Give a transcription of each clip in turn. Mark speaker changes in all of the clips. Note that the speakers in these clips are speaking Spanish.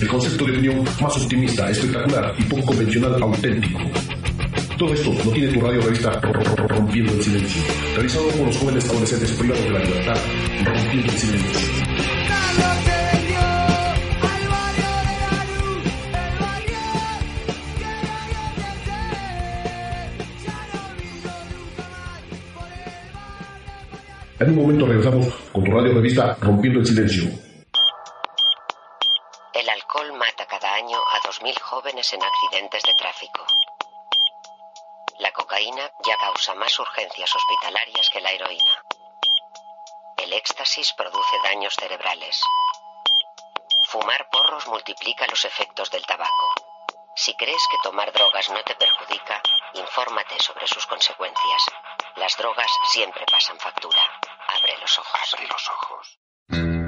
Speaker 1: El concepto de opinión más optimista, espectacular y poco convencional auténtico. Todo esto lo tiene tu radio revista Rompiendo el Silencio, realizado por los jóvenes adolescentes privados de la libertad, Rompiendo el Silencio. En un momento regresamos con tu radio revista Rompiendo el Silencio.
Speaker 2: Crees que tomar drogas no te perjudica, infórmate sobre sus consecuencias. Las drogas siempre pasan factura. Abre los ojos.
Speaker 1: Abre los ojos.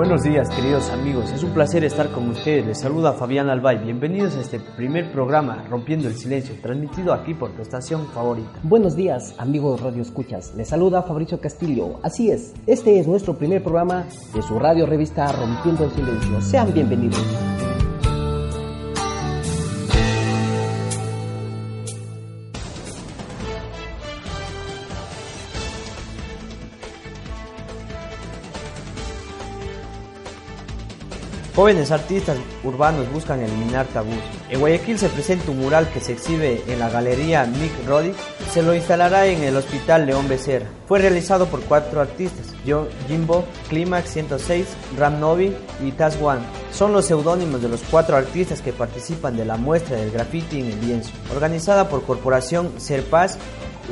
Speaker 3: Buenos días, queridos amigos. Es un placer estar con ustedes. Les saluda Fabián Albay. Bienvenidos a este primer programa, Rompiendo el Silencio, transmitido aquí por tu estación favorita.
Speaker 4: Buenos días, amigos Radio Escuchas. Les saluda Fabricio Castillo. Así es, este es nuestro primer programa de su radio revista Rompiendo el Silencio. Sean bienvenidos.
Speaker 3: Jóvenes artistas urbanos buscan eliminar tabús. En Guayaquil se presenta un mural que se exhibe en la galería Mick Roddick. Se lo instalará en el Hospital León Becerra. Fue realizado por cuatro artistas: Jimbo, Climax 106, Ram Novi y Taz One. Son los seudónimos de los cuatro artistas que participan de la muestra del graffiti en el lienzo, organizada por Corporación Serpaz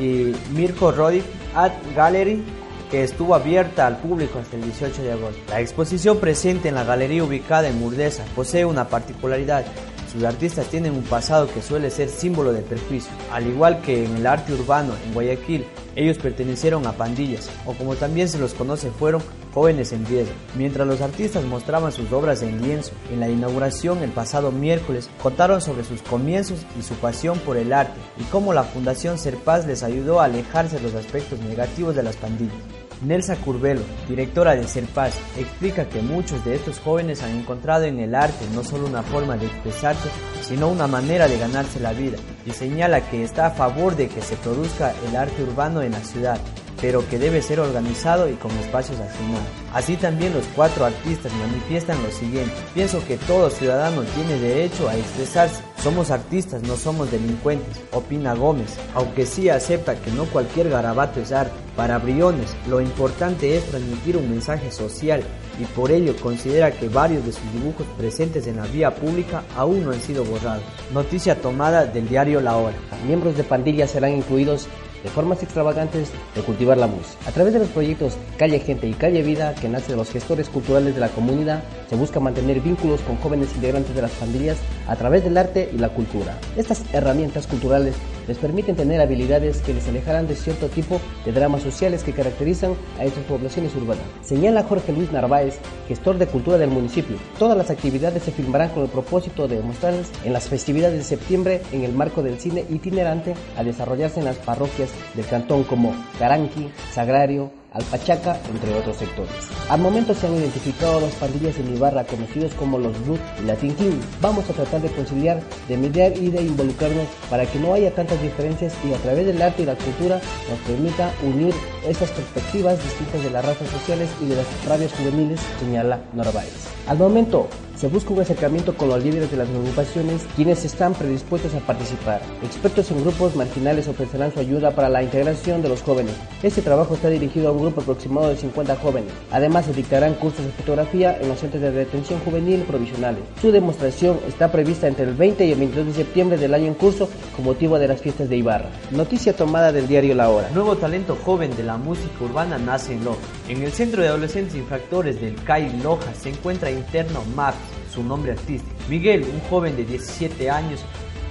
Speaker 3: y Mirko Roddick Art Gallery que estuvo abierta al público hasta el 18 de agosto. La exposición presente en la galería ubicada en Murdesa posee una particularidad. Sus artistas tienen un pasado que suele ser símbolo de perjuicio. Al igual que en el arte urbano en Guayaquil, ellos pertenecieron a pandillas, o como también se los conoce, fueron jóvenes en riesgo. Mientras los artistas mostraban sus obras en lienzo, en la inauguración el pasado miércoles, contaron sobre sus comienzos y su pasión por el arte, y cómo la Fundación Serpaz les ayudó a alejarse de los aspectos negativos de las pandillas. Nelsa Curvelo, directora de Serpaz, explica que muchos de estos jóvenes han encontrado en el arte no solo una forma de expresarse, sino una manera de ganarse la vida, y señala que está a favor de que se produzca el arte urbano en la ciudad, pero que debe ser organizado y con espacios asignados. Así también los cuatro artistas manifiestan lo siguiente, pienso que todo ciudadano tiene derecho a expresarse, somos artistas, no somos delincuentes, opina Gómez, aunque sí acepta que no cualquier garabato es arte. Para Briones, lo importante es transmitir un mensaje social y por ello considera que varios de sus dibujos presentes en la vía pública aún no han sido borrados. Noticia tomada del diario La Hora.
Speaker 4: Miembros de pandillas serán incluidos de formas extravagantes de cultivar la música. A través de los proyectos Calle Gente y Calle Vida, que nace de los gestores culturales de la comunidad, se busca mantener vínculos con jóvenes integrantes de las pandillas a través del arte y la cultura. Estas herramientas culturales les permiten tener habilidades que les alejarán de cierto tipo de dramas sociales que caracterizan a estas poblaciones urbanas. Señala Jorge Luis Narváez, gestor de cultura del municipio. Todas las actividades se filmarán con el propósito de mostrarles en las festividades de septiembre en el marco del cine itinerante a desarrollarse en las parroquias del cantón como Caranqui, Sagrario, Alpachaca, entre otros sectores. Al momento se han identificado dos pandillas en Ibarra conocidos como los Brut y la Tintín. Vamos a tratar de conciliar, de mediar y de involucrarnos para que no haya tantas diferencias y a través del arte y la cultura nos permita unir estas perspectivas distintas de las razas sociales y de las rabias juveniles, señala Narváez. Al momento, se busca un acercamiento con los líderes de las agrupaciones quienes están predispuestos a participar. Expertos en grupos marginales ofrecerán su ayuda para la integración de los jóvenes. Este trabajo está dirigido a un grupo aproximado de 50 jóvenes. Además, se dictarán cursos de fotografía en los centros de detención juvenil provisionales. Su demostración está prevista entre el 20 y el 22 de septiembre del año en curso con motivo de las fiestas de Ibarra. Noticia tomada del diario La Hora.
Speaker 3: Nuevo talento joven de la música urbana nace en Loja. En el Centro de Adolescentes Infractores del CAI Loja se encuentra interno Maps, su nombre artístico. Miguel, un joven de 17 años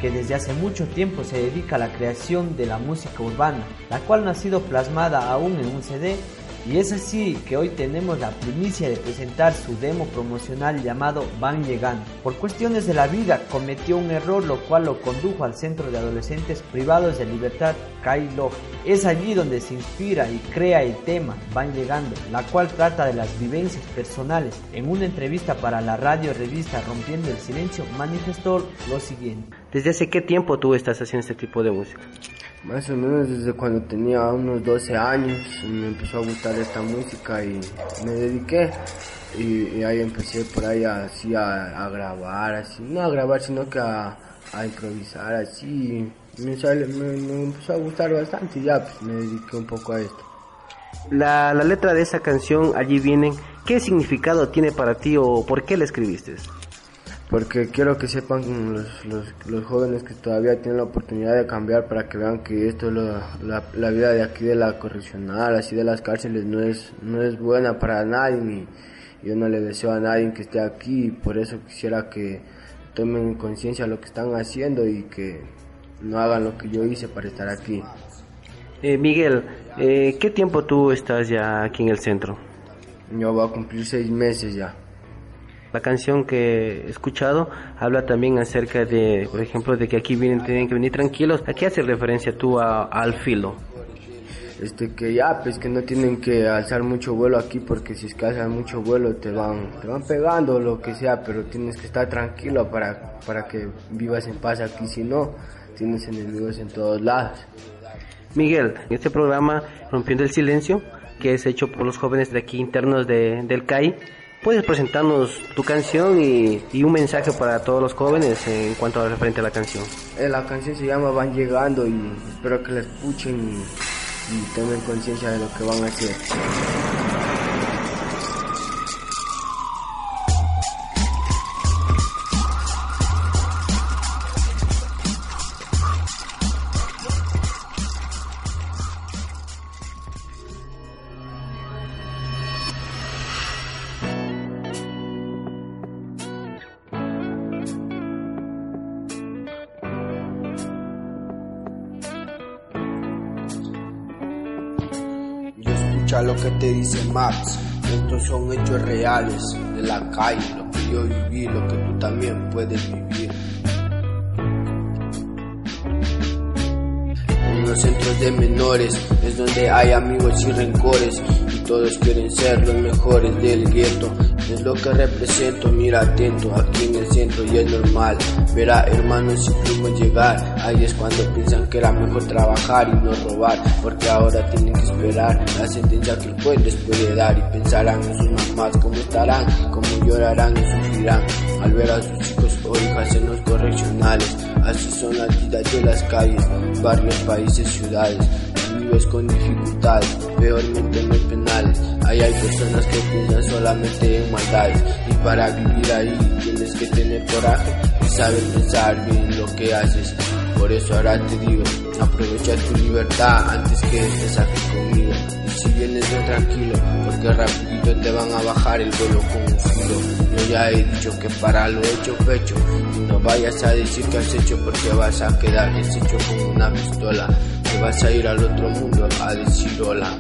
Speaker 3: que desde hace mucho tiempo se dedica a la creación de la música urbana, la cual no ha sido plasmada aún en un CD, Y es así que hoy tenemos la primicia de presentar su demo promocional llamado Van Llegando. Por cuestiones de la vida cometió un error lo cual lo condujo al centro de adolescentes privados de libertad Kailo. Es allí donde se inspira y crea el tema Van Llegando, la cual trata de las vivencias personales. En una entrevista para la radio revista Rompiendo el Silencio manifestó lo siguiente.
Speaker 5: ¿Desde hace qué tiempo tú estás haciendo este tipo de música?
Speaker 6: Más o menos desde cuando tenía unos 12 años me empezó a gustar esta música y me dediqué y, ahí empecé por ahí así a, grabar, así, no a grabar sino que a, improvisar así. Me, me, empezó a gustar bastante y ya pues, me dediqué un poco a esto.
Speaker 5: La, la letra de esa canción, allí vienen, ¿qué significado tiene para ti o por qué la escribiste?
Speaker 6: Porque quiero que sepan los, los, los, jóvenes que todavía tienen la oportunidad de cambiar para que vean que esto la, la, vida de aquí de la correccional, así de las cárceles no es, no es buena para nadie y yo no le deseo a nadie que esté aquí y por eso quisiera que tomen conciencia lo que están haciendo y que no hagan lo que yo hice para estar aquí.
Speaker 5: Eh, Miguel, eh, ¿qué tiempo tú estás ya aquí en el centro?
Speaker 6: Yo voy a cumplir seis meses ya.
Speaker 5: La canción que he escuchado habla también acerca de, por ejemplo, de que aquí vienen, tienen que venir tranquilos. ¿A qué hace referencia tú al filo?
Speaker 6: Este, que ya, pues que no tienen que alzar mucho vuelo aquí porque si es que alzan mucho vuelo te van, te van pegando lo que sea, pero tienes que estar tranquilo para, para que vivas en paz aquí, si no, tienes enemigos en todos lados.
Speaker 5: Miguel, en este programa Rompiendo el Silencio, que es hecho por los jóvenes de aquí internos de, del CAI, ¿Puedes presentarnos tu canción y, un mensaje para todos los jóvenes en cuanto a referente a la canción?
Speaker 6: Eh, la canción se llama Van Llegando y espero que la escuchen y, y tengan conciencia de lo que van a hacer. Lo que te dice Max. Estos son hechos reales de la calle, lo que yo viví, lo que tú también puedes vivir. En los centros de menores es donde hay amigos y rencores y todos quieren ser los mejores del gueto es lo que represento, mira atento, aquí en el centro y es normal. Verá hermanos y primos llegar, ahí es cuando piensan que era mejor trabajar y no robar, porque ahora tienen que esperar la sentencia que el juez les puede dar y pensarán en sus mamás cómo estarán, cómo llorarán y sufrirán al ver a sus hijos o hijas en los correccionales. Así son las vidas de las calles, barrios, países, ciudades vives con dificultades, peormente en los penales. Ahí hay personas que piensan solamente en maldades y para vivir ahí tienes que tener coraje y saber pensar bien lo que haces. Por eso ahora te digo, aprovecha tu libertad antes que estés aquí conmigo. Y si vienes bien tranquilo, porque rapidito te van a bajar el vuelo con un filo. Yo ya he dicho que para lo hecho pecho, y no vayas a decir que has hecho porque vas a quedar deshecho con una pistola vas a ir al otro mundo a decir hola.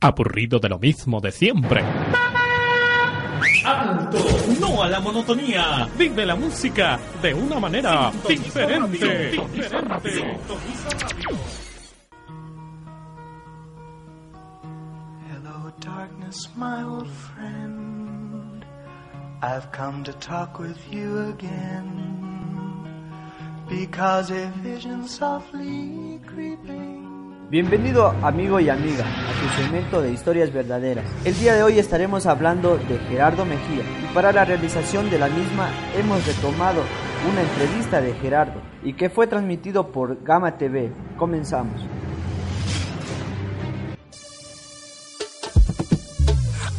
Speaker 7: Aburrido de lo mismo de siempre. ¡Alto! ¡No a la monotonía! ¡Vive la música de una manera diferente! Hello, darkness, my old friend. I've come to talk with you again. Because a vision softly creeping
Speaker 3: Bienvenido amigo y amiga a tu segmento de historias verdaderas. El día de hoy estaremos hablando de Gerardo Mejía y para la realización de la misma hemos retomado una entrevista de Gerardo y que fue transmitido por Gama TV. Comenzamos.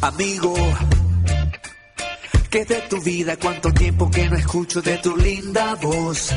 Speaker 8: Amigo, ¿qué de tu vida? ¿Cuánto tiempo que no escucho de tu linda voz?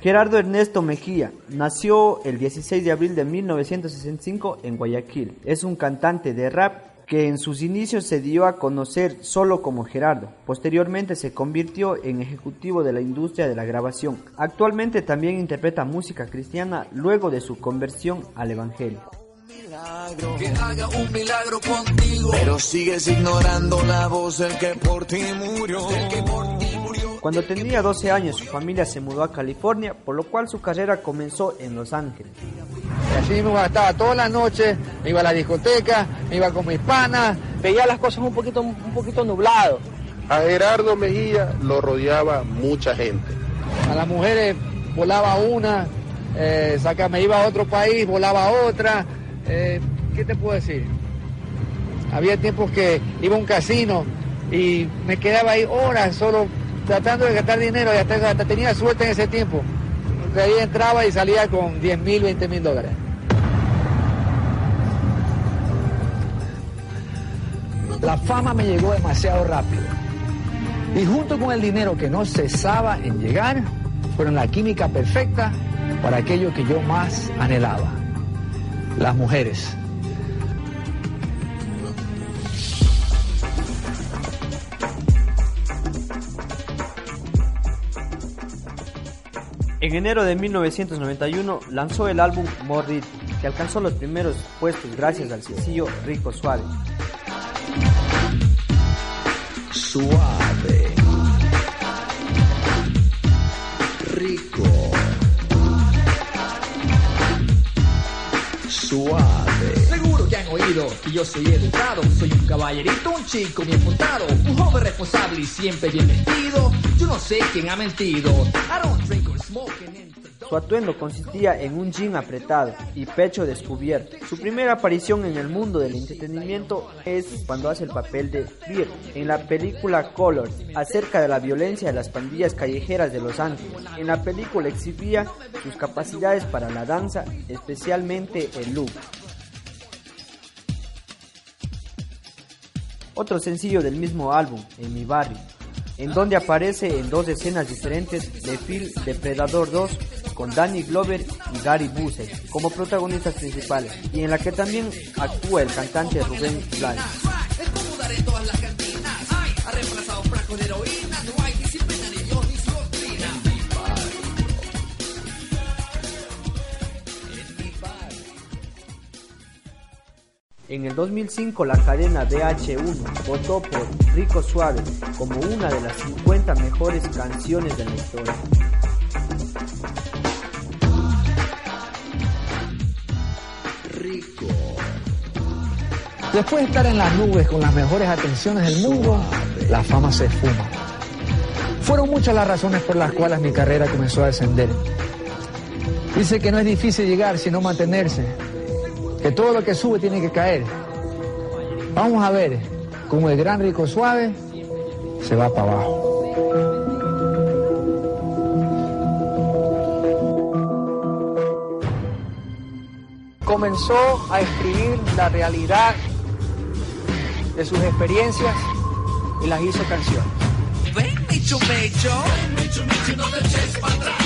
Speaker 3: Gerardo Ernesto Mejía nació el 16 de abril de 1965 en Guayaquil. Es un cantante de rap que en sus inicios se dio a conocer solo como Gerardo. Posteriormente se convirtió en ejecutivo de la industria de la grabación. Actualmente también interpreta música cristiana luego de su conversión al Evangelio.
Speaker 8: Que haga un milagro contigo. Pero sigues ignorando la voz del que por ti murió. que por ti murió.
Speaker 3: Cuando tenía 12 años, su familia se mudó a California, por lo cual su carrera comenzó en Los Ángeles.
Speaker 9: Y así me gastaba toda la noche, me iba a la discoteca, me iba con mis panas, veía las cosas un poquito, un poquito nublado.
Speaker 10: A Gerardo Mejía lo rodeaba mucha gente.
Speaker 9: A las mujeres volaba una, eh, saca, me iba a otro país, volaba otra. Eh, ¿Qué te puedo decir? Había tiempos que iba a un casino y me quedaba ahí horas solo tratando de gastar dinero y hasta, hasta tenía suerte en ese tiempo. De ahí entraba y salía con 10 mil, 20 mil dólares. La fama me llegó demasiado rápido. Y junto con el dinero que no cesaba en llegar, fueron la química perfecta para aquello que yo más anhelaba. Las mujeres.
Speaker 3: En enero de 1991 lanzó el álbum Mordid, que alcanzó los primeros puestos gracias al sencillo Rico Suave.
Speaker 8: Suave. Rico.
Speaker 11: Seguro que han oído que yo soy educado, soy un caballerito, un chico bien portado, un joven responsable y siempre bien vestido. Yo no sé quién ha mentido. I don't drink or smoke
Speaker 3: Su atuendo consistía en un jean apretado y pecho descubierto. Su primera aparición en el mundo del entretenimiento es cuando hace el papel de Beer en la película Colors, acerca de la violencia de las pandillas callejeras de Los Ángeles. En la película exhibía sus capacidades para la danza, especialmente el look. Otro sencillo del mismo álbum, En mi barrio, en donde aparece en dos escenas diferentes de film Depredador 2 con Danny Glover y Gary Busey como protagonistas principales y en la que también actúa el cantante Rubén Blades.
Speaker 11: En
Speaker 3: el 2005 la cadena VH1 votó por Rico Suave como una de las 50 mejores canciones de la historia.
Speaker 8: Rico.
Speaker 9: Después de estar en las nubes con las mejores atenciones del mundo, la fama se esfuma. Fueron muchas las razones por las cuales mi carrera comenzó a descender. Dice que no es difícil llegar sino mantenerse, que todo lo que sube tiene que caer. Vamos a ver cómo el gran rico suave se va para abajo. Comenzó a escribir la realidad de sus experiencias y las hizo canciones.
Speaker 8: Ven, Micho Mecho. Ven, Micho Mecho, no te eches para atrás.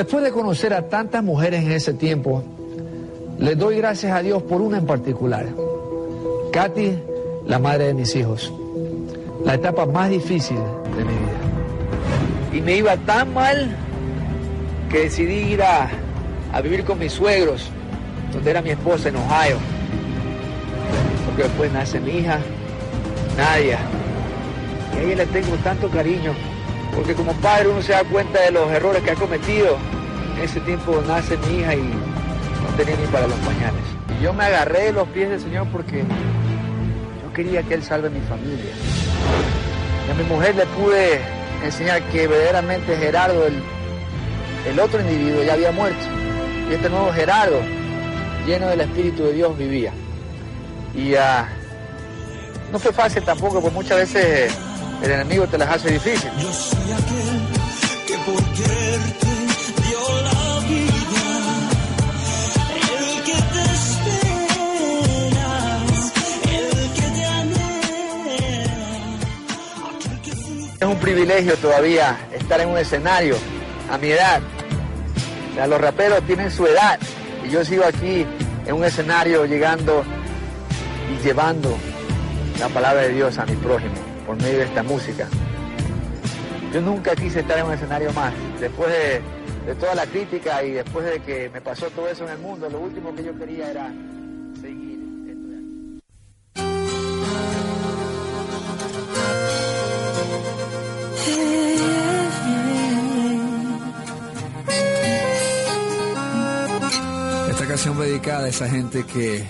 Speaker 9: Después de conocer a tantas mujeres en ese tiempo, le doy gracias a Dios por una en particular. Katy, la madre de mis hijos. La etapa más difícil de mi vida. Y me iba tan mal que decidí ir a, a vivir con mis suegros, donde era mi esposa en Ohio. Porque después nace mi hija, Nadia. Y a ella le tengo tanto cariño, porque como padre uno se da cuenta de los errores que ha cometido. En ese tiempo nace mi hija y no tenía ni para los pañales. Y yo me agarré de los pies del Señor porque yo quería que Él salve mi familia. Y a mi mujer le pude enseñar que verdaderamente Gerardo, el, el otro individuo, ya había muerto. Y este nuevo Gerardo, lleno del Espíritu de Dios, vivía. Y ah, no fue fácil tampoco, porque muchas veces el enemigo te las hace difícil.
Speaker 8: Yo soy aquel que por quererte dio la vida. El que te esperas, el que te anhela. Aquel que fue
Speaker 9: Es un privilegio todavía estar en un escenario a mi edad. O sea, los raperos tienen su edad y yo sigo aquí en un escenario llegando y llevando la palabra de Dios a mi prójimo por medio de esta música. Yo nunca quise estar en un escenario más. Después de, toda la crítica y después de que me pasó todo eso en el mundo, lo último que yo quería era seguir aquí.
Speaker 12: Esta canción dedicada a esa gente que,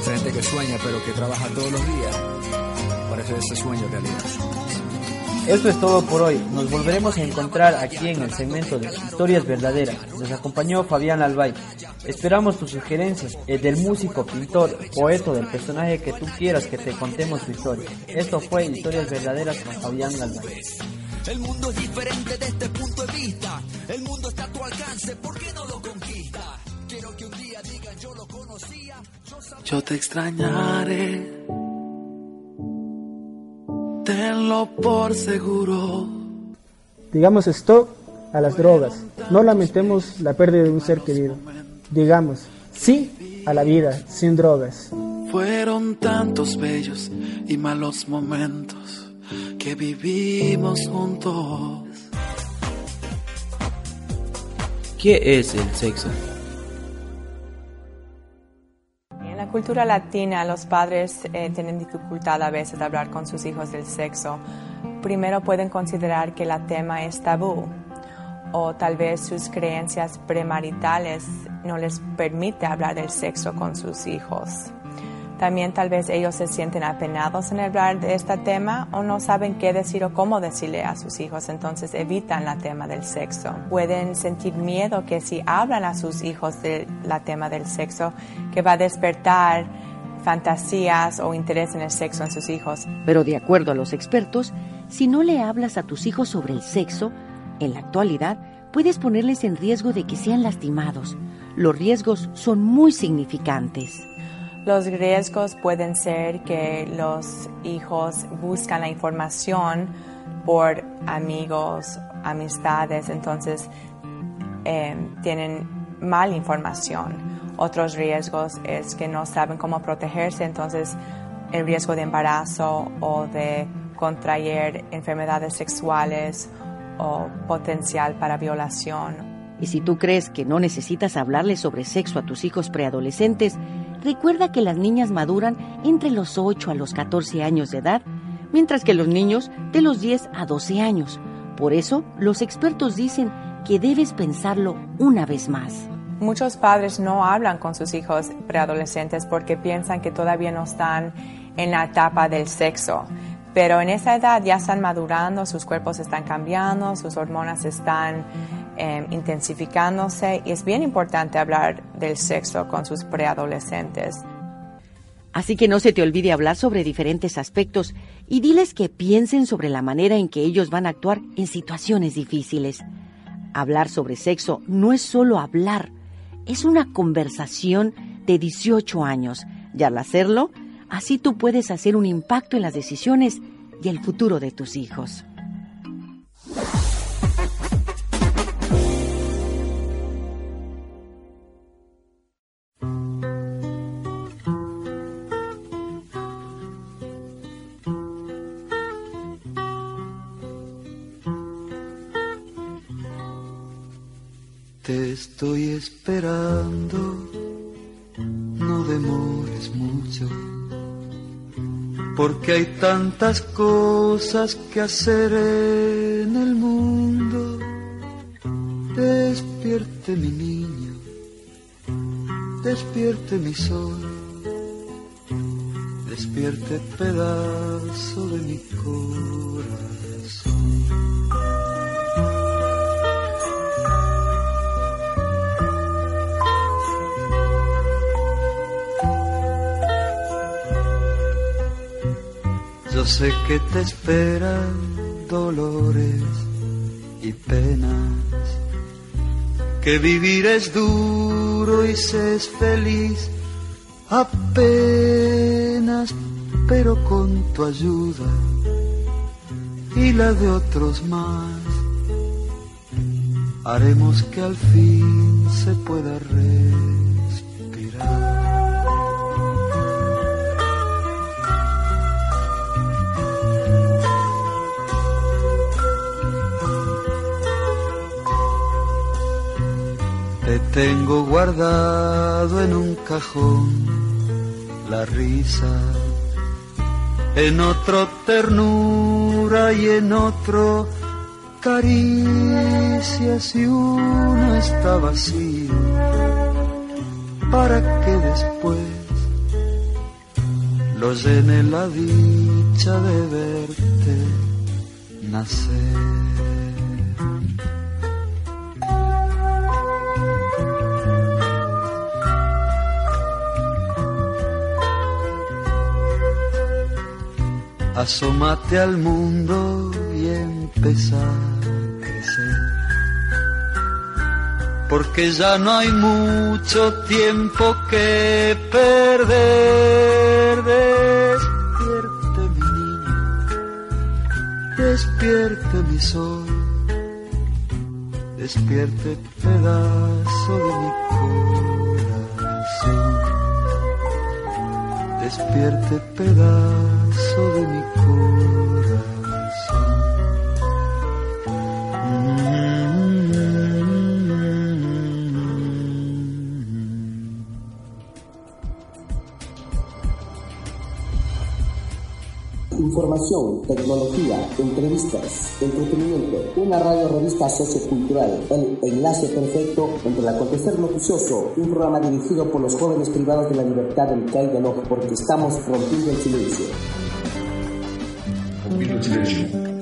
Speaker 12: esa gente que sueña pero que trabaja todos los días hacer ese sueño realidad.
Speaker 3: Esto es todo por hoy. Nos volveremos a encontrar aquí en el segmento de Historias Verdaderas. Nos acompañó Fabián Albay. Esperamos tus sugerencias eh, del músico, pintor, poeta, del personaje que tú quieras que te contemos tu historia. Esto fue Historias Verdaderas con Fabián Albay.
Speaker 8: El mundo es diferente desde este punto de vista. El mundo está a tu alcance, ¿por qué no lo conquista? Quiero que un día digan yo lo conocía. Yo, sabía- yo te extrañaré. Tenlo por seguro.
Speaker 13: Digamos stop a las drogas. No lamentemos la pérdida de un ser querido. Digamos sí a la vida sin drogas.
Speaker 8: Fueron tantos bellos y malos momentos que vivimos juntos.
Speaker 14: ¿Qué es el sexo?
Speaker 15: Cultura latina los padres eh, tienen dificultad a veces de hablar con sus hijos del sexo. Primero pueden considerar que el tema es tabú o tal vez sus creencias premaritales no les permite hablar del sexo con sus hijos. También tal vez ellos se sienten apenados en hablar de este tema o no saben qué decir o cómo decirle a sus hijos, entonces evitan el tema del sexo. Pueden sentir miedo que si hablan a sus hijos del la tema del sexo, que va a despertar fantasías o interés en el sexo en sus hijos.
Speaker 16: Pero de acuerdo a los expertos, si no le hablas a tus hijos sobre el sexo, en la actualidad puedes ponerles en riesgo de que sean lastimados. Los riesgos son muy significantes.
Speaker 15: Los riesgos pueden ser que los hijos buscan la información por amigos, amistades, entonces eh, tienen mala información. Otros riesgos es que no saben cómo protegerse, entonces el riesgo de embarazo o de contraer enfermedades sexuales o potencial para violación.
Speaker 16: Y si tú crees que no necesitas hablarles sobre sexo a tus hijos preadolescentes, recuerda que las niñas maduran entre los 8 a los 14 años de edad, mientras que los niños de los 10 a 12 años. Por eso, los expertos dicen que debes pensarlo una vez más.
Speaker 15: Muchos padres no hablan con sus hijos preadolescentes porque piensan que todavía no están en la etapa del sexo. Pero en esa edad ya están madurando, sus cuerpos están cambiando, sus hormonas están eh, intensificándose y es bien importante hablar del sexo con sus preadolescentes.
Speaker 16: Así que no se te olvide hablar sobre diferentes aspectos y diles que piensen sobre la manera en que ellos van a actuar en situaciones difíciles. Hablar sobre sexo no es solo hablar, es una conversación de 18 años y al hacerlo, así tú puedes hacer un impacto en las decisiones y el futuro de tus hijos.
Speaker 17: Porque hay tantas cosas que hacer en el mundo. Despierte mi niño, despierte mi sol, despierte pedazo de mi corazón.
Speaker 18: Sé que te esperan dolores y penas, que vivir es duro y se es feliz apenas, pero con tu ayuda y la de otros más, haremos que al fin se pueda respirar. Tengo guardado en un cajón la risa, en otro ternura y en otro caricia si uno está vacío, para que después lo llene la dicha de verte nacer. Asómate al mundo y empieza a crecer. Porque ya no hay mucho tiempo que perder. Despierte mi niño, despierte mi sol, despierte pedazo de mi corazón. Despierte pedazo de mi corazón.
Speaker 4: Información, tecnología, entrevistas, entretenimiento, una radio revista sociocultural, el enlace perfecto entre el acontecer noticioso, un programa dirigido por los jóvenes privados de la libertad del CAI Ojo, porque estamos rompiendo el silencio.
Speaker 1: Rompiendo el silencio.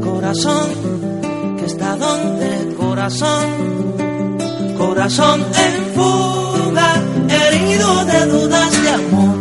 Speaker 19: Corazón que está donde, corazón, corazón en fuga, herido de dudas de amor.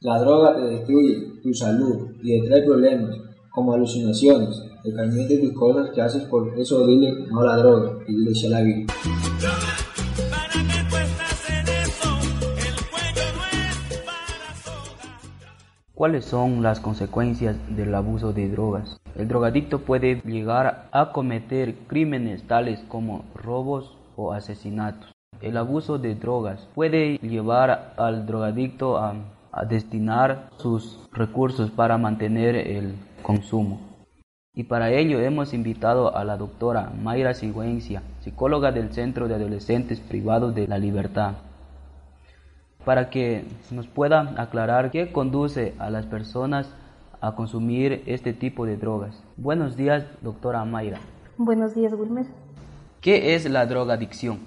Speaker 20: La droga te destruye tu salud y te trae problemas como alucinaciones, decaimiento de cosas que haces por eso dile no la droga y dile sí a la vida.
Speaker 14: ¿Cuáles son las consecuencias del abuso de drogas? El drogadicto puede llegar a cometer crímenes tales como robos o asesinatos. El abuso de drogas puede llevar al drogadicto a, a destinar sus recursos para mantener el consumo. Y para ello hemos invitado a la doctora Mayra Sigüencia, psicóloga del Centro de Adolescentes Privados de la Libertad, para que nos pueda aclarar qué conduce a las personas a consumir este tipo de drogas. Buenos días, doctora Mayra.
Speaker 21: Buenos días, Wilmer.
Speaker 14: ¿Qué es la drogadicción?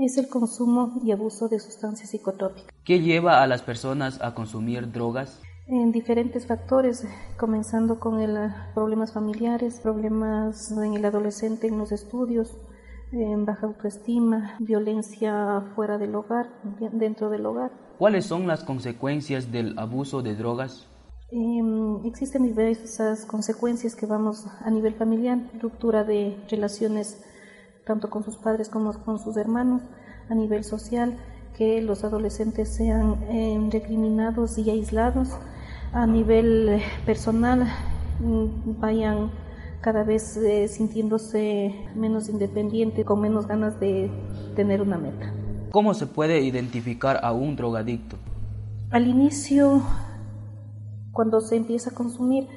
Speaker 21: Es el consumo y abuso de sustancias psicotrópicas.
Speaker 14: ¿Qué lleva a las personas a consumir drogas?
Speaker 21: En diferentes factores, comenzando con el, problemas familiares, problemas en el adolescente en los estudios, en baja autoestima, violencia fuera del hogar, dentro del hogar.
Speaker 14: ¿Cuáles son las consecuencias del abuso de drogas?
Speaker 21: Eh, existen diversas consecuencias que vamos a nivel familiar, ruptura de relaciones tanto con sus padres como con sus hermanos, a nivel social, que los adolescentes sean eh, recriminados y aislados, a nivel personal vayan cada vez eh, sintiéndose menos independientes, con menos ganas de tener una meta.
Speaker 14: ¿Cómo se puede identificar a un drogadicto?
Speaker 21: Al inicio, cuando se empieza a consumir,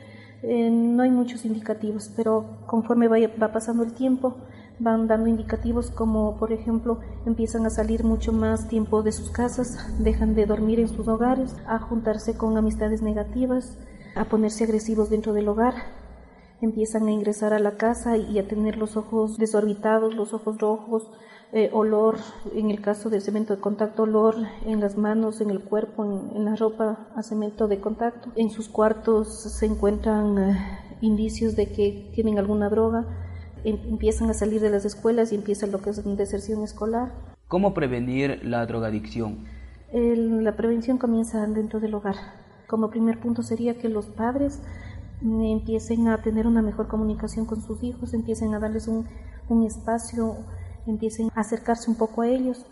Speaker 21: eh, no hay muchos indicativos, pero conforme vaya, va pasando el tiempo, van dando indicativos como, por ejemplo, empiezan a salir mucho más tiempo de sus casas, dejan de dormir en sus hogares, a juntarse con amistades negativas, a ponerse agresivos dentro del hogar, empiezan a ingresar a la casa y a tener los ojos desorbitados, los ojos rojos, eh, olor, en el caso del cemento de contacto, olor en las manos, en el cuerpo, en, la ropa a cemento de contacto. En sus cuartos se encuentran eh, indicios de que tienen alguna droga, empiezan a salir de las escuelas y empieza lo que es deserción escolar.
Speaker 14: ¿Cómo prevenir la drogadicción?
Speaker 21: El, la prevención comienza dentro del hogar. Como primer punto sería que los padres empiecen a tener una mejor comunicación con sus hijos, empiecen a darles un, un espacio, empiecen a acercarse un poco a ellos,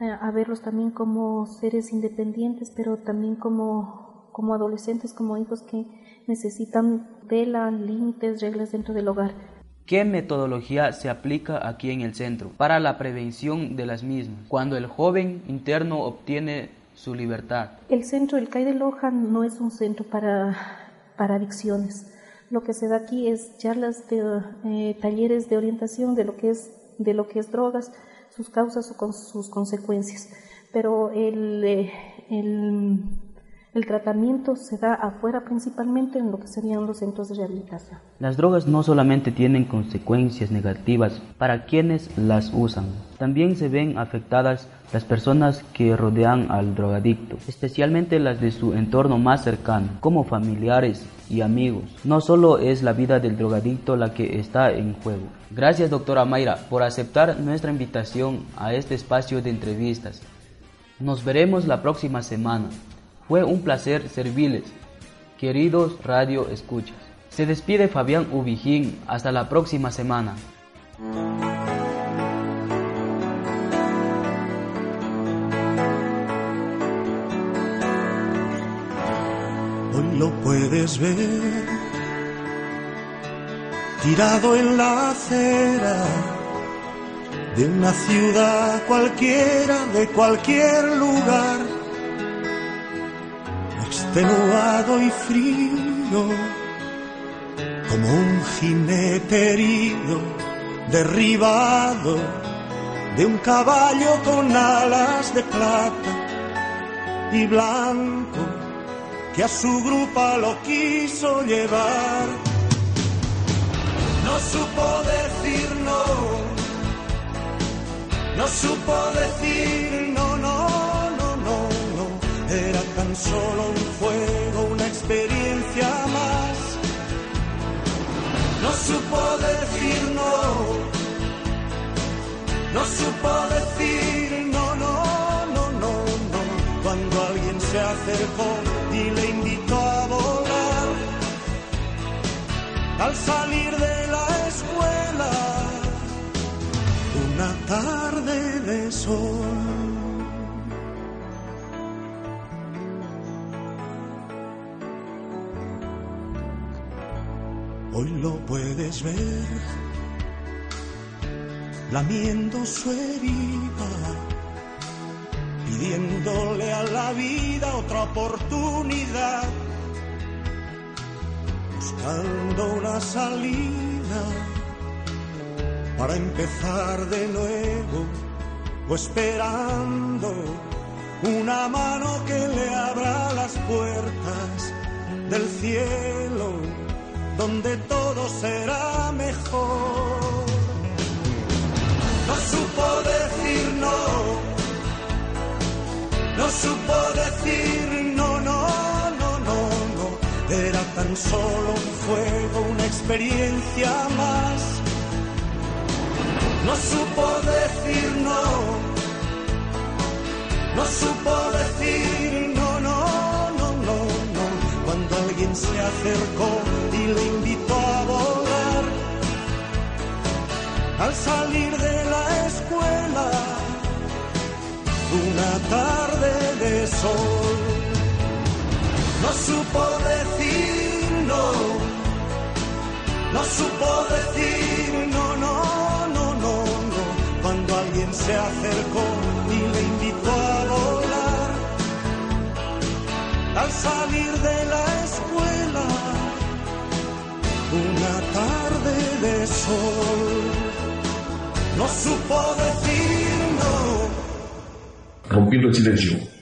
Speaker 21: a, a verlos también como seres independientes, pero también como, como adolescentes, como hijos que necesitan tela, límites, reglas dentro del hogar.
Speaker 14: ¿Qué metodología se aplica aquí en el centro para la prevención de las mismas cuando el joven interno obtiene su libertad?
Speaker 21: El centro, el CAI de Loja, no es un centro para para adicciones. Lo que se da aquí es charlas de eh, talleres de orientación de lo que es de lo que es drogas, sus causas o con sus consecuencias. Pero el, eh, el, el, tratamiento se da afuera principalmente en lo que serían los centros de rehabilitación.
Speaker 14: Las drogas no solamente tienen consecuencias negativas para quienes las usan, también se ven afectadas las personas que rodean al drogadicto, especialmente las de su entorno más cercano, como familiares y amigos. No solo es la vida del drogadicto la que está en juego. Gracias doctora Mayra por aceptar nuestra invitación a este espacio de entrevistas. Nos veremos la próxima semana. Fue un placer servirles, queridos radio escuchas. Se despide Fabián Ubijín. Hasta la próxima semana.
Speaker 17: Hoy lo puedes ver tirado en la acera de una ciudad cualquiera, de cualquier lugar, extenuado y frío, como un jinete herido, derribado de un caballo con alas de plata y blanco que a su grupa lo quiso llevar. No supo decir no, no supo decir tan solo un fuego, una experiencia más. No supo decir no, no supo decir no, no, no, no, no. Cuando alguien se acercó y le invitó a volar, al salir de la escuela, una tarde de sol. Hoy lo puedes ver. Lamiendo su herida, pidiéndole a la vida otra oportunidad, buscando una salida. Para empezar de nuevo. O esperando una mano que le abra las puertas del cielo donde todo será mejor. No supo decir no, no supo decir no, no, no, no, no. Era tan solo un fuego, una experiencia más. No supo decir no, no supo decir alguien se acercó y le invitó a volar, al salir de la escuela, una tarde de sol, no supo decir no, no supo decir no, no, no, no, no, cuando alguien se acercó y le invitó a volar, al salir de la escuela, una tarde de sol, no supo decir no.
Speaker 22: Rompiendo el silencio.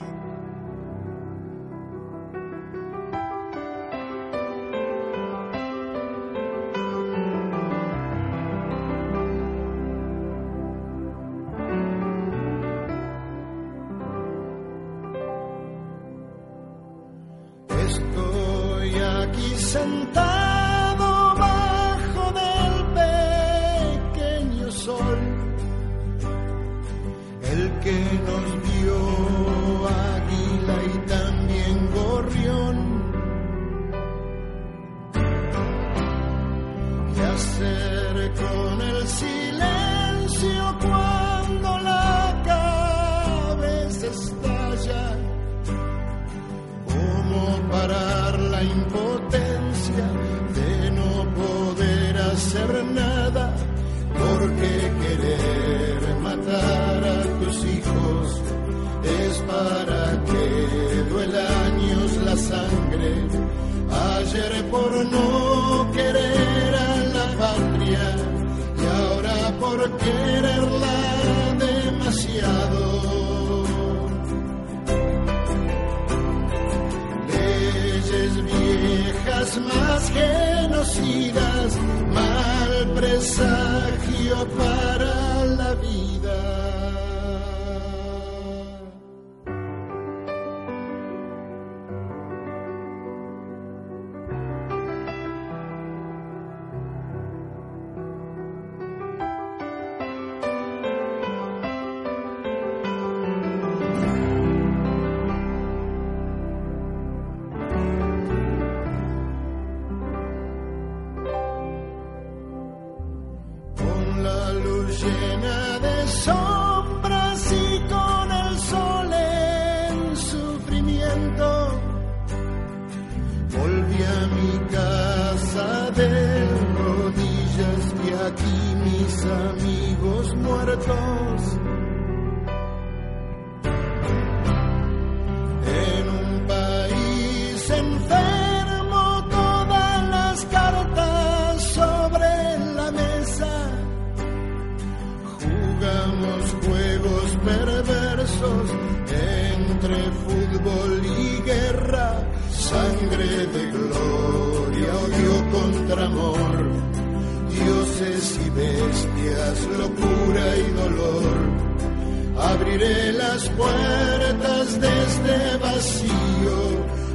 Speaker 17: Quererla demasiado. leyes viejas más genocidas,
Speaker 22: entre fútbol y guerra, sangre de gloria, odio contra amor, dioses y bestias, locura y dolor. Abriré las puertas de este vacío,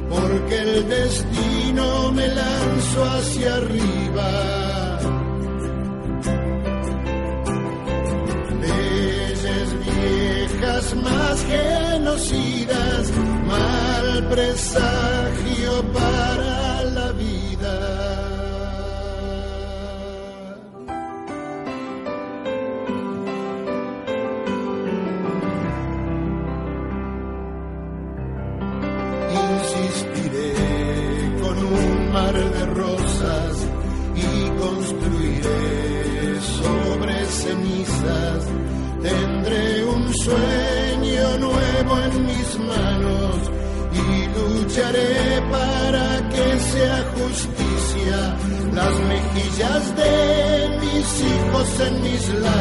Speaker 22: porque el destino me lanzó hacia arriba. Más genocidas, mal presagio para la vida. Hijos en mis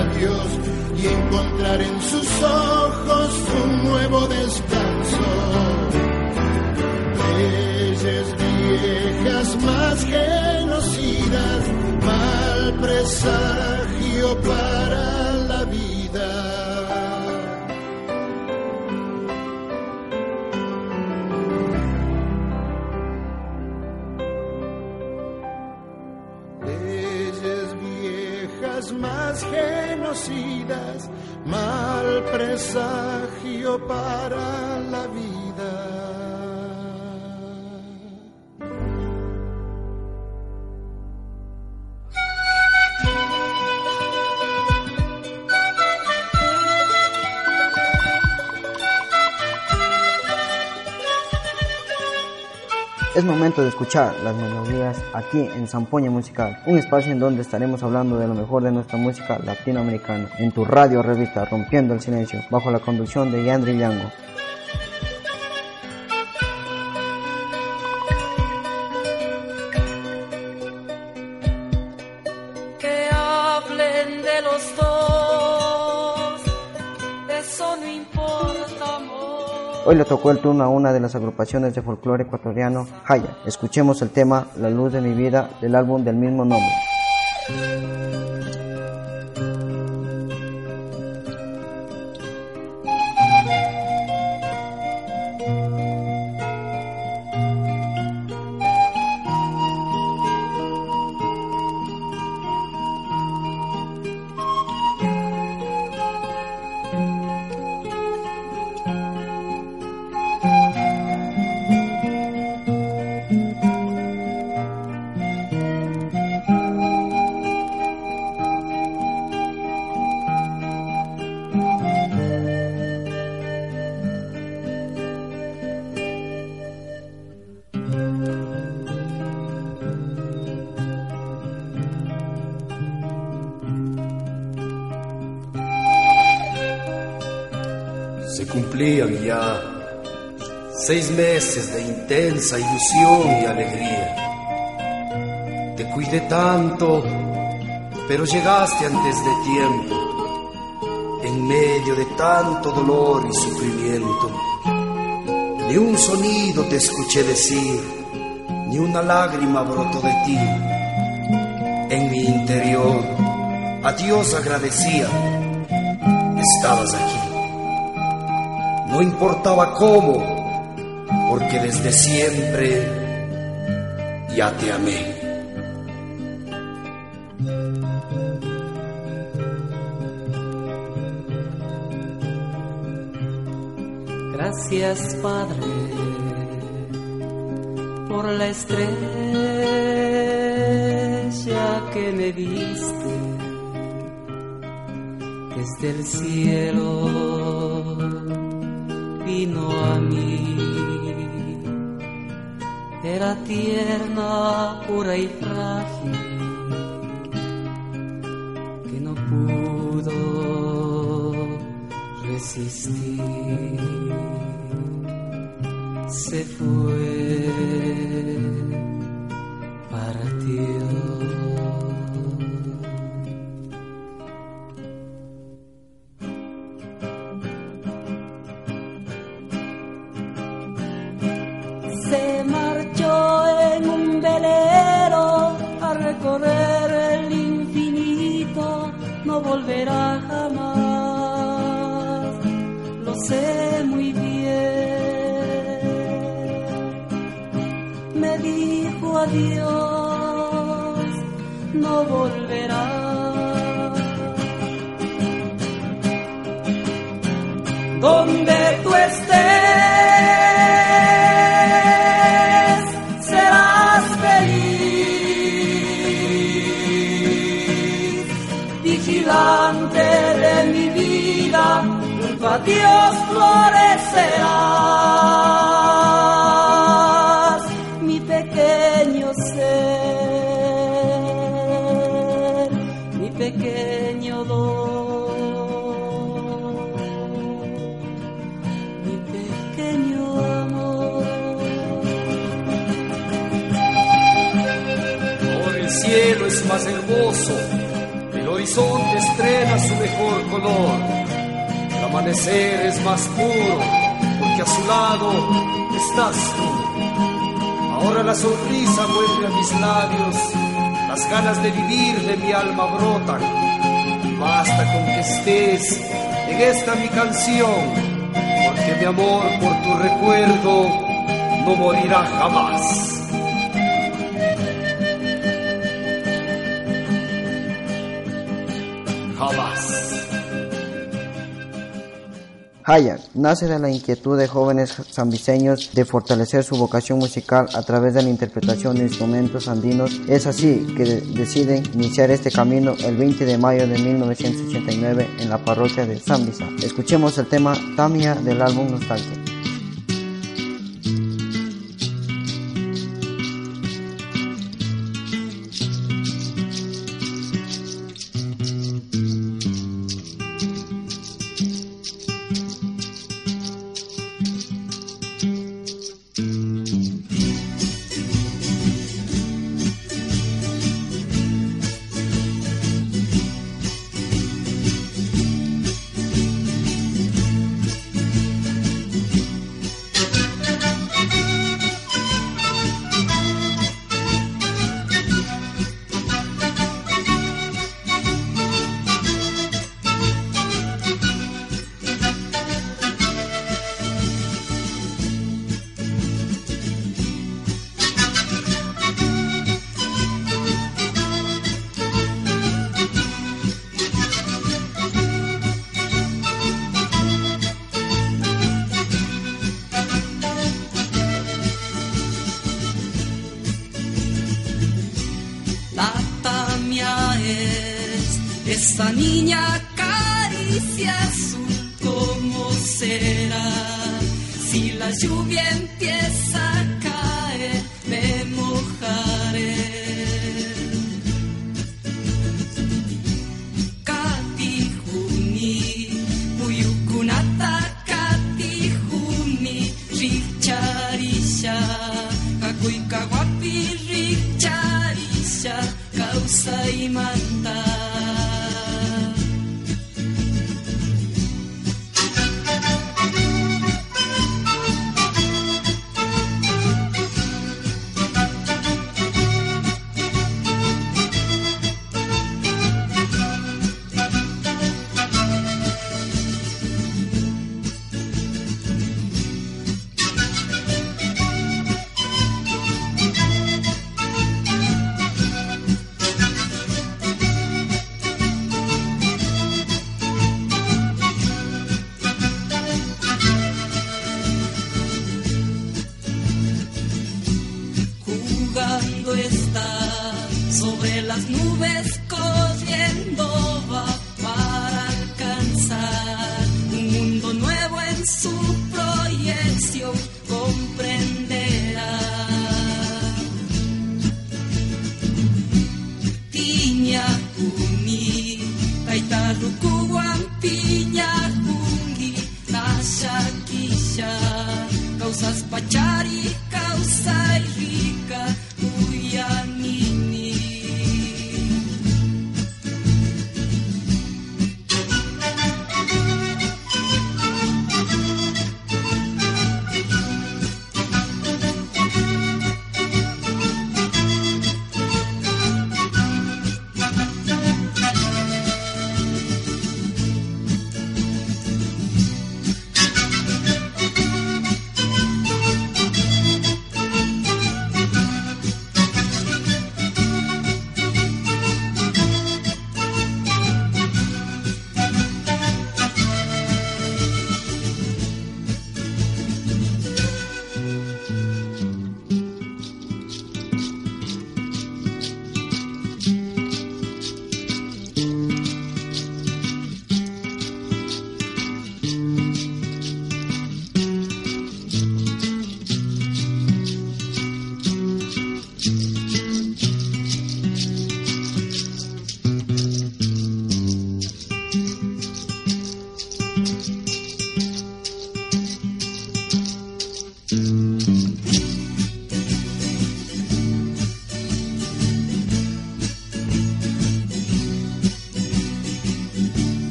Speaker 23: Es momento de escuchar las melodías aquí en Zampoña Musical, un espacio en donde estaremos hablando de lo mejor de nuestra música latinoamericana, en tu radio revista Rompiendo el Silencio, bajo la conducción de Yandri Llango. Hoy le tocó el turno a una de las agrupaciones de folclore ecuatoriano, Jaya. Escuchemos el tema La luz de mi vida del álbum del mismo nombre.
Speaker 24: Ilusión y alegría. Te cuidé tanto, pero llegaste antes de tiempo, en medio de tanto dolor y sufrimiento. Ni un sonido te escuché decir, ni una lágrima brotó de ti. En mi interior, a Dios agradecía, estabas aquí. No importaba cómo, porque desde siempre ya te amé.
Speaker 25: Gracias Padre por la estrella que me diste desde el cielo vino a mí. Era tierna, pura y frágil, que no pudo resistir. Se fue
Speaker 17: amanecer es más puro, porque a su lado estás tú. Ahora la sonrisa vuelve a mis labios, las ganas de vivir de mi alma brotan. Basta con que estés en esta mi canción, porque mi amor por tu recuerdo no morirá jamás. Jamás.
Speaker 23: Hayak nace de la inquietud de jóvenes zambiseños de fortalecer su vocación musical a través de la interpretación de instrumentos andinos. Es así que de- deciden iniciar este camino el 20 de mayo de 1989 en la parroquia de Zambisa. Escuchemos el tema Tamia del álbum Nostalgia.
Speaker 25: Jugando está sobre las nubes corriendo va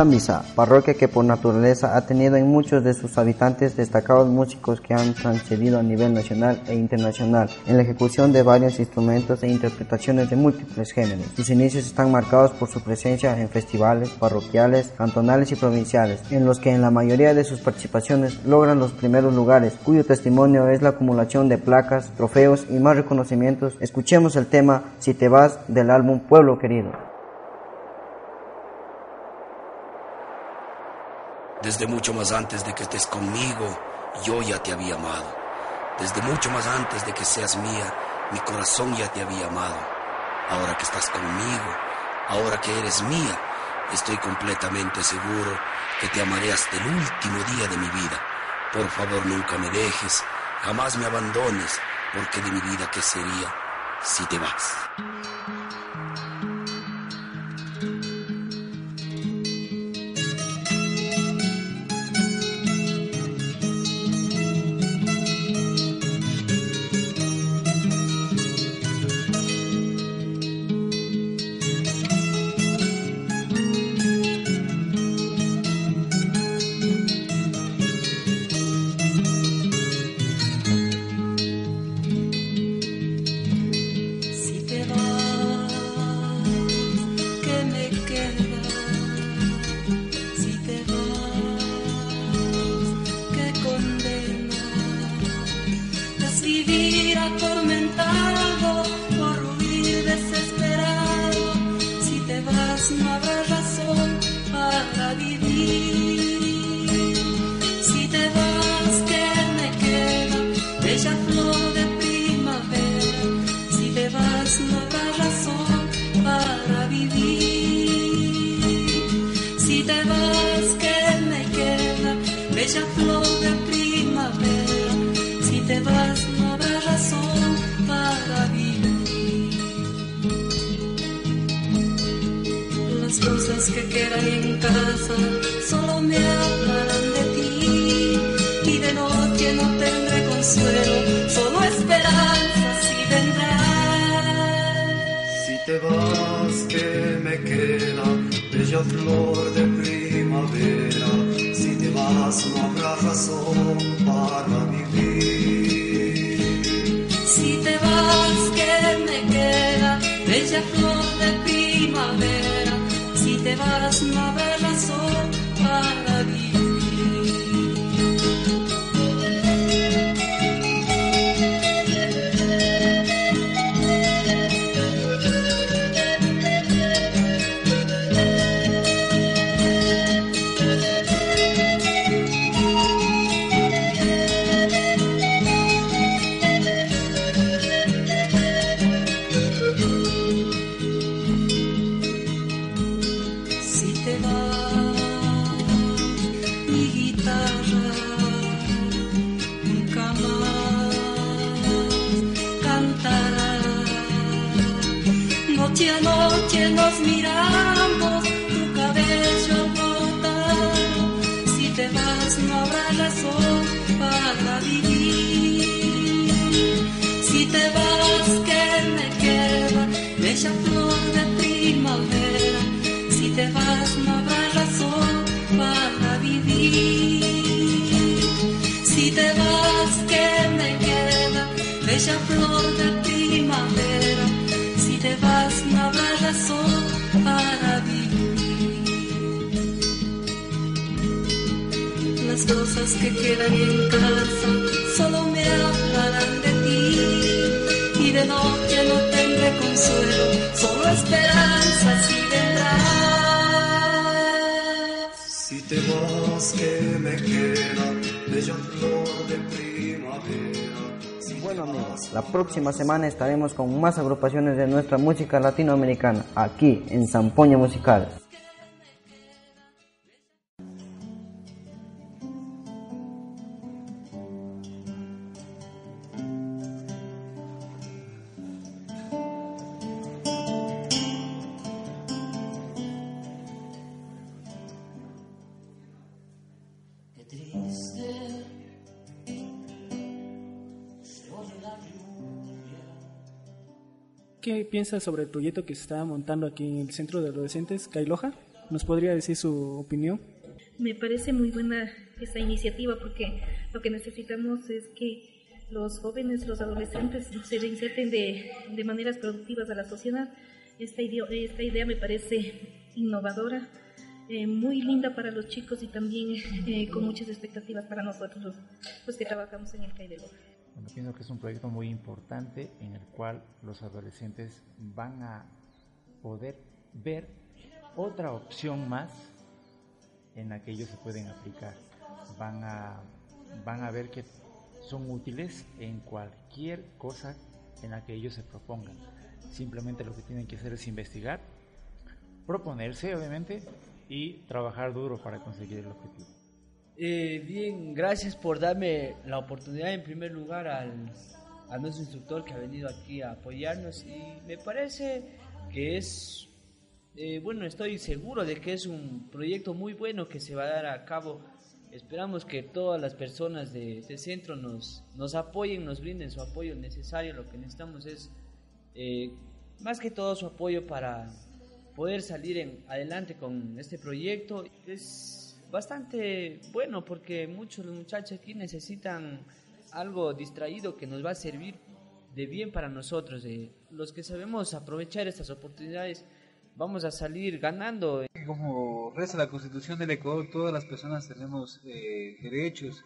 Speaker 23: Samisa, parroquia que por naturaleza ha tenido en muchos de sus habitantes destacados músicos que han trascendido a nivel nacional e internacional en la ejecución de varios instrumentos e interpretaciones de múltiples géneros. Sus inicios están marcados por su presencia en festivales parroquiales, cantonales y provinciales, en los que en la mayoría de sus participaciones logran los primeros lugares, cuyo testimonio es la acumulación de placas, trofeos y más reconocimientos. Escuchemos el tema Si te vas del álbum Pueblo Querido.
Speaker 24: Desde mucho más antes de que estés conmigo, yo ya te había amado. Desde mucho más antes de que seas mía, mi corazón ya te había amado. Ahora que estás conmigo, ahora que eres mía, estoy completamente seguro que te amaré hasta el último día de mi vida. Por favor, nunca me dejes, jamás me abandones, porque de mi vida, ¿qué sería si te vas?
Speaker 25: Que quedan en casa solo me hablarán de ti. Y de noche no tendré consuelo, solo esperanzas y vendrás.
Speaker 17: Si te vas, ¿qué me queda? Bella flor de primavera. Si te vas, no habrá razón para vivir.
Speaker 25: Si te vas, ¿qué me queda? Bella flor de primavera. Te vas, no Las cosas que quedan en casa solo me hablarán de ti. Y de noche no tendré consuelo, solo esperanza si vendrás.
Speaker 17: Si te vas, que me queda bella flor de primavera.
Speaker 23: Bueno amigos, la próxima semana estaremos con más agrupaciones de nuestra música latinoamericana, aquí en Zampoña Musical.
Speaker 25: ¿Qué
Speaker 13: piensa sobre el proyecto que se está montando aquí en el Centro de Adolescentes, Cailoja? ¿Nos podría decir su opinión?
Speaker 26: Me parece muy buena esta iniciativa porque lo que necesitamos es que los jóvenes, los adolescentes se reinserten de, de maneras productivas a la sociedad. Esta, idea, esta idea me parece innovadora, eh, muy linda para los chicos y también eh, con muchas expectativas para nosotros, los, los que trabajamos en el CAI de Loja.
Speaker 27: Bueno, pienso que es un proyecto muy importante en el cual los adolescentes van a poder ver otra opción más en la que ellos se pueden aplicar. Van a, van a ver que son útiles en cualquier cosa en la que ellos se propongan. Simplemente lo que tienen que hacer es investigar, proponerse obviamente y trabajar duro para conseguir el objetivo.
Speaker 28: Eh, bien, gracias por darme la oportunidad en primer lugar al, a nuestro instructor que ha venido aquí a apoyarnos y me parece que es, eh, bueno, estoy seguro de que es un proyecto muy bueno que se va a dar a cabo. Esperamos que todas las personas de este centro nos, nos apoyen, nos brinden su apoyo necesario. Lo que necesitamos es eh, más que todo su apoyo para poder salir en, adelante con este proyecto. Es bastante bueno porque muchos muchachos aquí necesitan algo distraído que nos va a servir de bien para nosotros. Eh. Los que sabemos aprovechar estas oportunidades vamos a salir ganando.
Speaker 29: Como reza la Constitución del Ecuador, todas las personas tenemos eh, derechos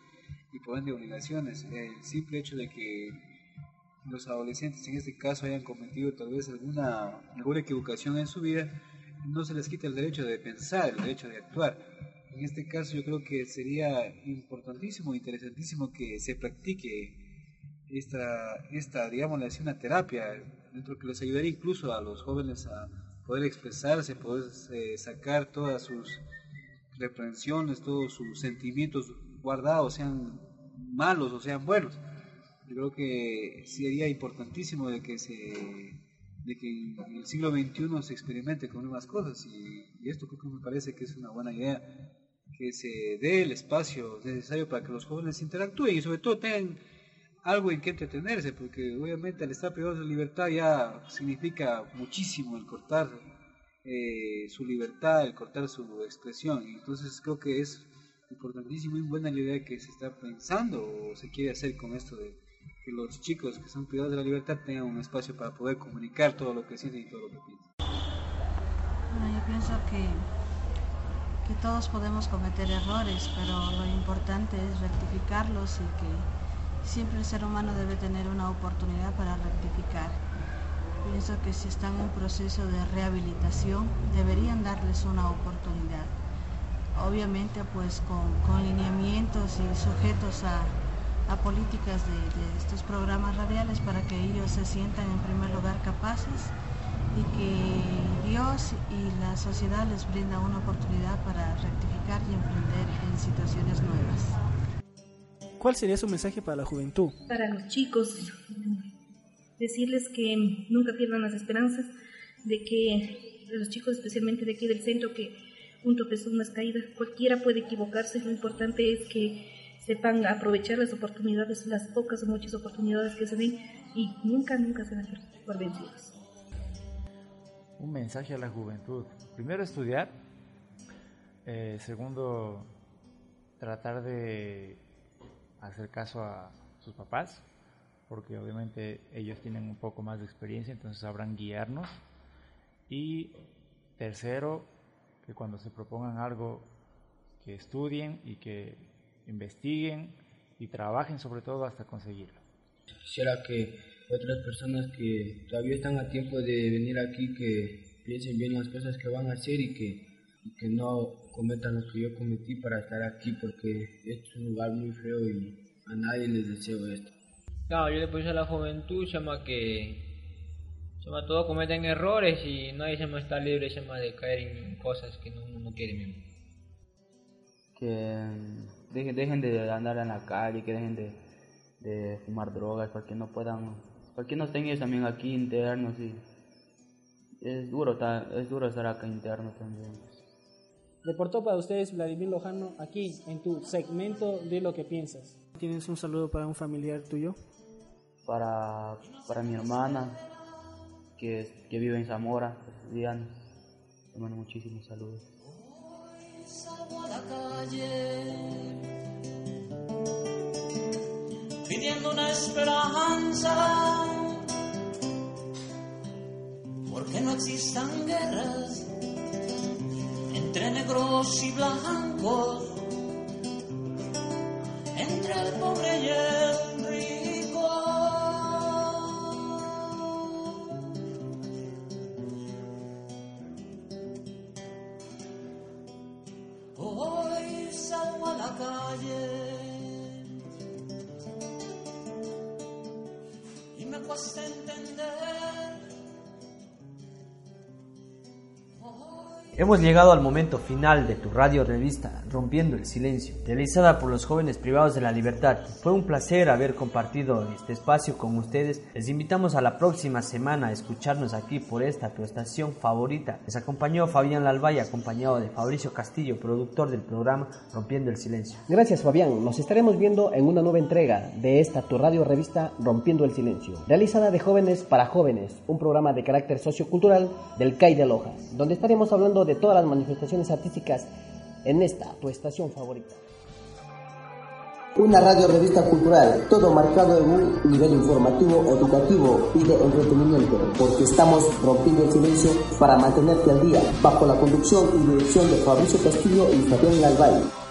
Speaker 29: y por ende obligaciones. El simple hecho de que los adolescentes en este caso hayan cometido tal vez alguna, alguna equivocación en su vida, no se les quita el derecho de pensar, el derecho de actuar. En este caso yo creo que sería importantísimo, interesantísimo que se practique esta, esta digamos, una terapia, dentro que les ayudaría incluso a los jóvenes a poder expresarse, poder eh, sacar todas sus reprensiones, todos sus sentimientos guardados, sean malos o sean buenos. Yo creo que sería importantísimo de que se de que en el siglo XXI se experimente con nuevas cosas y, y esto creo que me parece que es una buena idea que se dé el espacio necesario para que los jóvenes interactúen y sobre todo tengan algo en que entretenerse, porque obviamente al estar privados de libertad ya significa muchísimo el cortar eh, su libertad, el cortar su expresión. Entonces creo que es importantísimo y buena la idea que se está pensando o se quiere hacer con esto de que los chicos que son privados de la libertad tengan un espacio para poder comunicar todo lo que sienten y todo lo que piensan.
Speaker 30: Bueno, yo pienso que que todos podemos cometer errores, pero lo importante es rectificarlos y que siempre el ser humano debe tener una oportunidad para rectificar. Pienso que si están en proceso de rehabilitación, deberían darles una oportunidad. Obviamente, pues con, con lineamientos y sujetos a, a políticas de, de estos programas radiales para que ellos se sientan en primer lugar capaces y que Dios y la sociedad les brinda una oportunidad para rectificar y emprender en situaciones nuevas.
Speaker 13: ¿Cuál sería su mensaje para la juventud?
Speaker 26: Para los chicos, decirles que nunca pierdan las esperanzas, de que los chicos, especialmente de aquí del centro, que un tropezón, una caída, cualquiera puede equivocarse, lo importante es que sepan aprovechar las oportunidades, las pocas o muchas oportunidades que se den y nunca, nunca se dan por vencidos
Speaker 27: un mensaje a la juventud. Primero estudiar, eh, segundo tratar de hacer caso a sus papás, porque obviamente ellos tienen un poco más de experiencia, entonces sabrán guiarnos. Y tercero, que cuando se propongan algo, que estudien y que investiguen y trabajen sobre todo hasta conseguirlo.
Speaker 28: Quisiera que
Speaker 6: otras personas que todavía están a tiempo de venir aquí que piensen bien las cosas que van a hacer y que, y que no cometan lo que yo cometí para estar aquí porque es un lugar muy feo y a nadie les deseo esto.
Speaker 28: Claro, yo le puse a la juventud, llama que llama todos cometen errores y nadie se está libre llama de caer en cosas que no, no quiere mismo.
Speaker 14: Que dejen, dejen de andar en la calle, que dejen de, de fumar drogas para que no puedan, para que no estén ellos también aquí internos y es duro, es duro estar acá interno también.
Speaker 13: Reportó para ustedes Vladimir Lojano aquí en tu segmento de lo que piensas. ¿Tienes un saludo para un familiar tuyo?
Speaker 14: Para, para mi hermana que, que vive en Zamora, Diana. Le mando muchísimos saludos.
Speaker 1: Pidiendo una esperanza, porque no existan guerras entre negros y blancos, entre el pobre y el rico. Hoy salgo a la calle cuesta entender.
Speaker 3: Hemos llegado al momento final de tu radio revista Rompiendo el Silencio, realizada por los jóvenes privados de la libertad. Fue un placer haber compartido este espacio con ustedes. Les invitamos a la próxima semana a escucharnos aquí por esta tu estación favorita. Les acompañó Fabián Lalvay, acompañado de Fabricio Castillo, productor del programa Rompiendo el Silencio.
Speaker 4: Gracias Fabián, nos estaremos viendo en una nueva entrega de esta tu radio revista Rompiendo el Silencio, realizada de jóvenes para jóvenes, un programa de carácter sociocultural del CAI de Loja, donde estaremos hablando de todas las manifestaciones artísticas en esta tu estación favorita. Una radio revista cultural, todo marcado en un nivel informativo, educativo y de entretenimiento, porque estamos rompiendo el silencio para mantenerte al día, bajo la conducción y dirección de Fabricio Castillo y Fabián Lalvay.